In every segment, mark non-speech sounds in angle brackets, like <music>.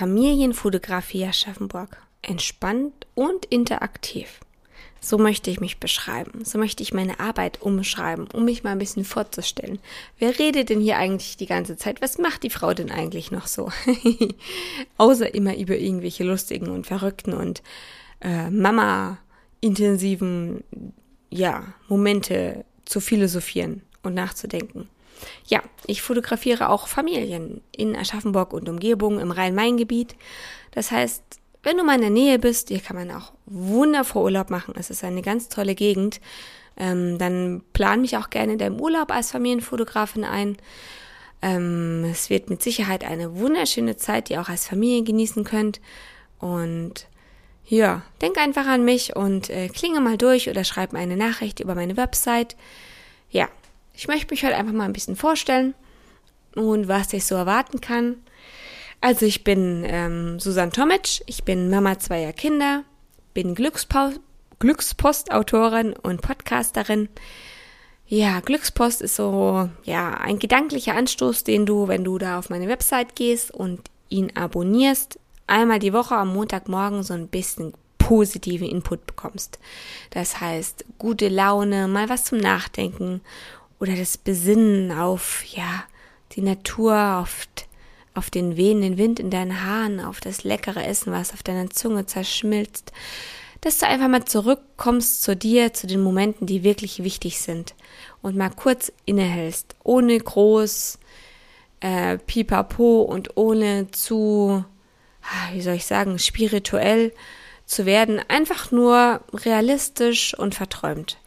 Familienfotografie Aschaffenburg. Entspannt und interaktiv. So möchte ich mich beschreiben. So möchte ich meine Arbeit umschreiben, um mich mal ein bisschen vorzustellen. Wer redet denn hier eigentlich die ganze Zeit? Was macht die Frau denn eigentlich noch so? <laughs> Außer immer über irgendwelche lustigen und verrückten und äh, Mama-intensiven ja, Momente zu philosophieren und nachzudenken. Ja, ich fotografiere auch Familien in Aschaffenburg und Umgebung im Rhein-Main-Gebiet. Das heißt, wenn du mal in der Nähe bist, hier kann man auch wundervoll Urlaub machen. Es ist eine ganz tolle Gegend. Ähm, dann plan mich auch gerne in deinem Urlaub als Familienfotografin ein. Ähm, es wird mit Sicherheit eine wunderschöne Zeit, die ihr auch als Familie genießen könnt. Und ja, denk einfach an mich und äh, klinge mal durch oder schreib mir eine Nachricht über meine Website. Ja, ich möchte mich heute einfach mal ein bisschen vorstellen und was ich so erwarten kann. Also ich bin ähm, Susan Tomic, ich bin Mama zweier Kinder, bin Glückspo Glückspostautorin und Podcasterin. Ja, Glückspost ist so, ja, ein gedanklicher Anstoß, den du, wenn du da auf meine Website gehst und ihn abonnierst, einmal die Woche am Montagmorgen so ein bisschen positiven Input bekommst. Das heißt, gute Laune, mal was zum Nachdenken oder das Besinnen auf, ja, die Natur, auf, auf den wehenden Wind in deinen Haaren, auf das leckere Essen, was auf deiner Zunge zerschmilzt, dass du einfach mal zurückkommst zu dir, zu den Momenten, die wirklich wichtig sind. Und mal kurz innehältst, ohne groß äh, Pipapo und ohne zu, ah, wie soll ich sagen, spirituell zu werden, einfach nur realistisch und verträumt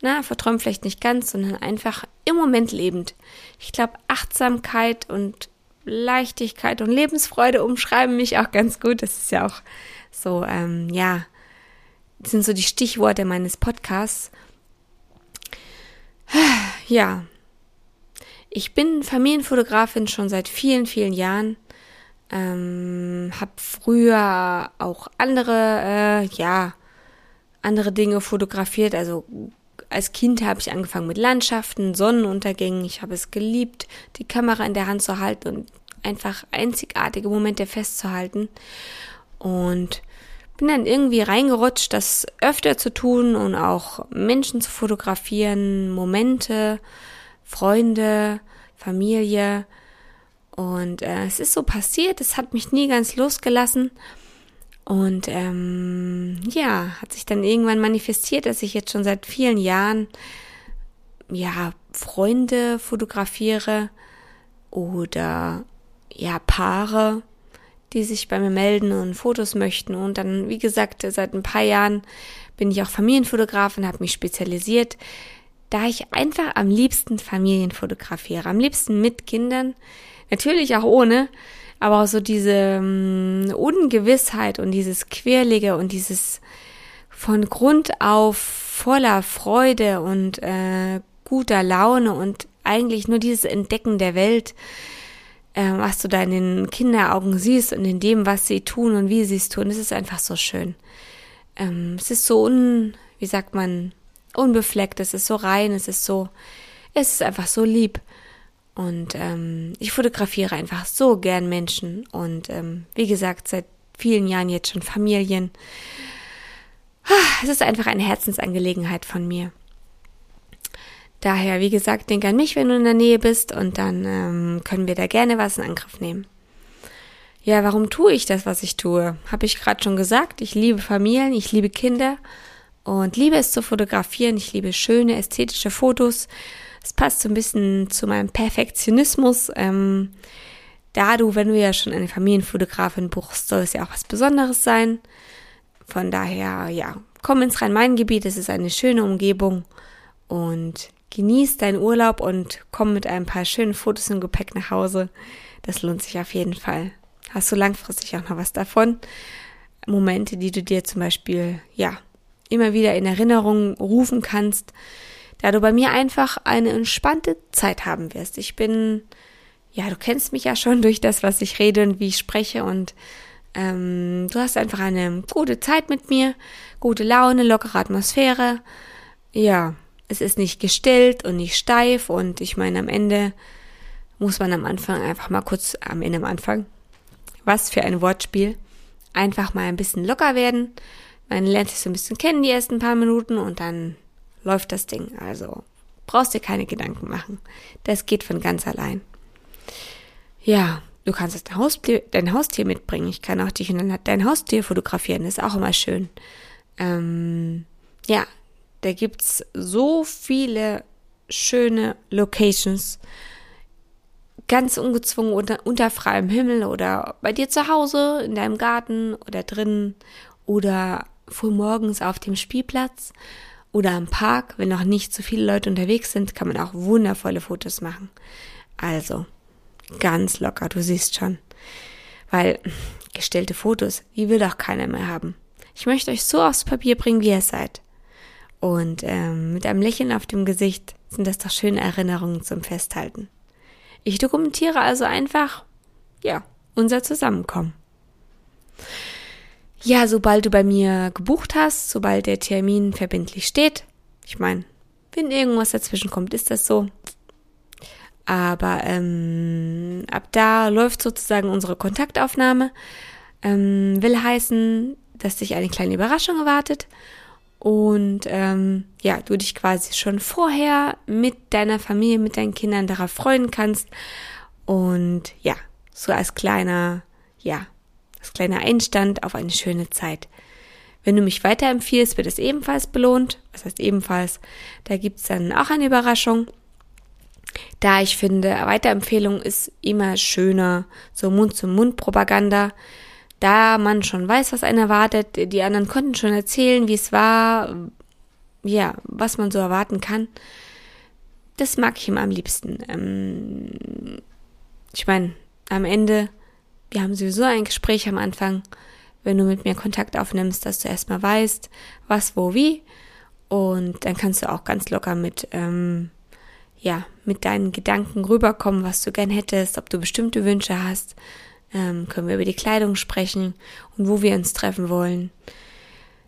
na, verträumt vielleicht nicht ganz, sondern einfach im Moment lebend. Ich glaube, Achtsamkeit und Leichtigkeit und Lebensfreude umschreiben mich auch ganz gut. Das ist ja auch so, ähm, ja, sind so die Stichworte meines Podcasts. <sighs> Ja, ich bin Familienfotografin schon seit vielen, vielen Jahren. Ähm, hab früher auch andere, äh, ja, andere Dinge fotografiert, also als Kind habe ich angefangen mit Landschaften, Sonnenuntergängen. Ich habe es geliebt, die Kamera in der Hand zu halten und einfach einzigartige Momente festzuhalten. Und bin dann irgendwie reingerutscht, das öfter zu tun und auch Menschen zu fotografieren, Momente, Freunde, Familie. Und äh, es ist so passiert, es hat mich nie ganz losgelassen. Und ähm, ja, hat sich dann irgendwann manifestiert, dass ich jetzt schon seit vielen Jahren ja Freunde fotografiere oder ja Paare, die sich bei mir melden und Fotos möchten. Und dann, wie gesagt, seit ein paar Jahren bin ich auch Familienfotografin, habe mich spezialisiert, da ich einfach am liebsten Familien fotografiere, am liebsten mit Kindern, natürlich auch ohne, aber auch so diese um, Ungewissheit und dieses Quirlige und dieses von Grund auf voller Freude und äh, guter Laune und eigentlich nur dieses Entdecken der Welt, äh, was du da in den Kinderaugen siehst und in dem, was sie tun und wie sie es tun, das ist einfach so schön. Ähm, es ist so un, wie sagt man, unbefleckt, es ist so rein, es ist so, es ist einfach so lieb. Und ähm, ich fotografiere einfach so gern Menschen und ähm, wie gesagt, seit vielen Jahren jetzt schon Familien. Ah, es ist einfach eine Herzensangelegenheit von mir. Daher, wie gesagt, denk an mich, wenn du in der Nähe bist und dann ähm, können wir da gerne was in Angriff nehmen. Ja, warum tue ich das, was ich tue? Habe ich gerade schon gesagt. Ich liebe Familien, ich liebe Kinder und liebe es zu fotografieren. Ich liebe schöne, ästhetische Fotos es passt so ein bisschen zu meinem Perfektionismus. Ähm, da du, wenn du ja schon eine Familienfotografin buchst, soll es ja auch was Besonderes sein. Von daher, ja, komm ins Rhein-Main-Gebiet. Es ist eine schöne Umgebung. Und genieß deinen Urlaub und komm mit ein paar schönen Fotos im Gepäck nach Hause. Das lohnt sich auf jeden Fall. Hast du langfristig auch noch was davon? Momente, die du dir zum Beispiel, ja, immer wieder in Erinnerung rufen kannst, da du bei mir einfach eine entspannte Zeit haben wirst. Ich bin, ja, du kennst mich ja schon <laughs> durch das, was ich rede und wie ich spreche und ähm, du hast einfach eine gute Zeit mit mir, gute Laune, lockere Atmosphäre. Ja, es ist nicht gestellt und nicht steif und ich meine, am Ende muss man am Anfang einfach mal kurz, am Ende am Anfang, was für ein Wortspiel, einfach mal ein bisschen locker werden. Man lernt sich so ein bisschen kennen die ersten paar Minuten und dann läuft das Ding. Also brauchst dir keine Gedanken machen. Das geht von ganz allein. Ja, du kannst dein Haustier, dein Haustier mitbringen. Ich kann auch dich und dein Haustier fotografieren. Das ist auch immer schön. Ähm, ja, da gibt's so viele schöne Locations. Ganz ungezwungen unter, unter freiem Himmel oder bei dir zu Hause, in deinem Garten oder drinnen oder frühmorgens auf dem Spielplatz oder am Park, wenn noch nicht so viele Leute unterwegs sind, kann man auch wundervolle Fotos machen. Also, ganz locker, du siehst schon. Weil gestellte Fotos, die will doch keiner mehr haben. Ich möchte euch so aufs Papier bringen, wie ihr seid. Und ähm, mit einem Lächeln auf dem Gesicht sind das doch schöne Erinnerungen zum Festhalten. Ich dokumentiere also einfach, ja, unser Zusammenkommen. Ja, sobald du bei mir gebucht hast, sobald der Termin verbindlich steht, ich meine, wenn irgendwas dazwischen kommt, ist das so. Aber ähm, ab da läuft sozusagen unsere Kontaktaufnahme. Ähm, will heißen, dass dich eine kleine Überraschung erwartet und ähm, ja, du dich quasi schon vorher mit deiner Familie, mit deinen Kindern darauf freuen kannst. Und ja, so als kleiner, ja, als kleiner Einstand auf eine schöne Zeit. Wenn du mich weiterempfiehlst, wird es ebenfalls belohnt. Was heißt ebenfalls? Da gibt's dann auch eine Überraschung. Da ich finde, Weiterempfehlung ist immer schöner, so Mund-zu-Mund-Propaganda. Da man schon weiß, was einen erwartet, die anderen konnten schon erzählen, wie es war, ja, was man so erwarten kann. Das mag ich immer am liebsten. Ähm, ich meine, am Ende wir haben sowieso ein Gespräch am Anfang, wenn du mit mir Kontakt aufnimmst, dass du erstmal weißt, was, wo, wie. Und dann kannst du auch ganz locker mit, ähm, ja, mit deinen Gedanken rüberkommen, was du gern hättest, ob du bestimmte Wünsche hast. Ähm, können wir über die Kleidung sprechen und wo wir uns treffen wollen.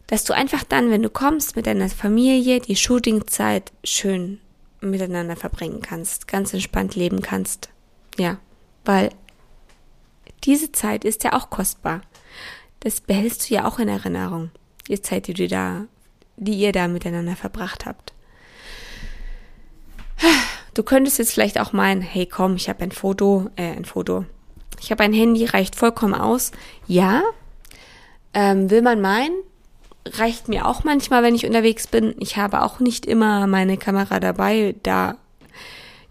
Dass du einfach dann, wenn du kommst, mit deiner Familie die Shootingzeit schön miteinander verbringen kannst, ganz entspannt leben kannst. Ja, weil diese Zeit ist ja auch kostbar. Das behältst du ja auch in Erinnerung. Die Zeit, die du da, die ihr da miteinander verbracht habt. Du könntest jetzt vielleicht auch meinen, hey komm, ich habe ein Foto, äh, ein Foto. Ich habe ein Handy, reicht vollkommen aus. Ja, ähm, will man meinen, reicht mir auch manchmal, wenn ich unterwegs bin. Ich habe auch nicht immer meine Kamera dabei, da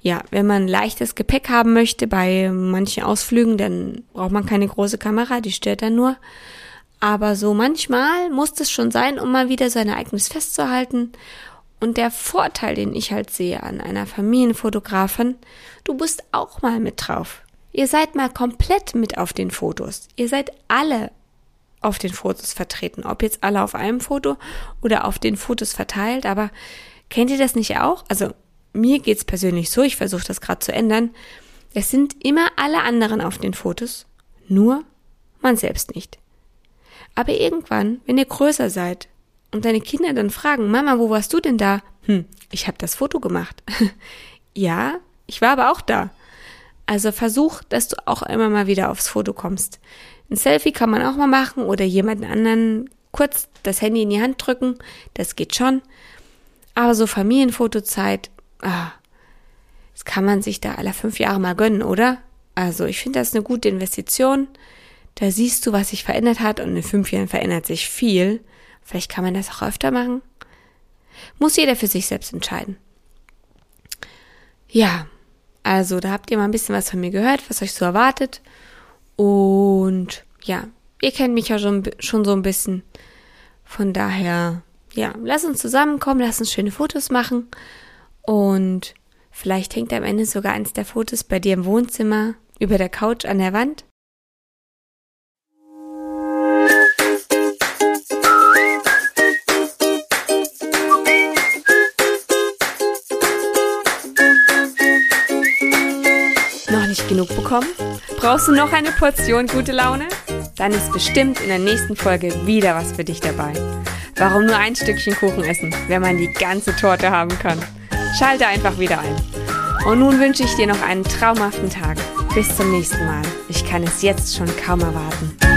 ja, wenn man leichtes Gepäck haben möchte bei manchen Ausflügen, dann braucht man keine große Kamera, die stört dann nur. Aber so manchmal muss es schon sein, um mal wieder sein Ereignis festzuhalten. Und der Vorteil, den ich halt sehe an einer Familienfotografin, du bist auch mal mit drauf. Ihr seid mal komplett mit auf den Fotos. Ihr seid alle auf den Fotos vertreten. Ob jetzt alle auf einem Foto oder auf den Fotos verteilt. Aber kennt ihr das nicht auch? Also mir geht's persönlich so, ich versuche das gerade zu ändern. Es sind immer alle anderen auf den Fotos, nur man selbst nicht. Aber irgendwann, wenn ihr größer seid und deine Kinder dann fragen, Mama, wo warst du denn da? Hm, ich habe das Foto gemacht. <laughs> ja, ich war aber auch da. Also versuch, dass du auch immer mal wieder aufs Foto kommst. Ein Selfie kann man auch mal machen oder jemanden anderen kurz das Handy in die Hand drücken. Das geht schon. Aber so Familienfotozeit, ah, das kann man sich da alle fünf Jahre mal gönnen, oder? Also ich finde das eine gute Investition. Da siehst du, was sich verändert hat und in fünf Jahren verändert sich viel. Vielleicht kann man das auch öfter machen. Muss jeder für sich selbst entscheiden. Ja, also da habt ihr mal ein bisschen was von mir gehört, was euch so erwartet. Und ja, ihr kennt mich ja schon, schon so ein bisschen. Von daher, ja, lass uns zusammenkommen, lass uns schöne Fotos machen. Und vielleicht hängt am Ende sogar eins der Fotos bei dir im Wohnzimmer, über der Couch an der Wand. Noch nicht genug bekommen? Brauchst du noch eine Portion gute Laune? Dann ist bestimmt in der nächsten Folge wieder was für dich dabei. Warum nur ein Stückchen Kuchen essen, wenn man die ganze Torte haben kann? Schalte einfach wieder ein. Und nun wünsche ich dir noch einen traumhaften Tag. Bis zum nächsten Mal. Ich kann es jetzt schon kaum erwarten.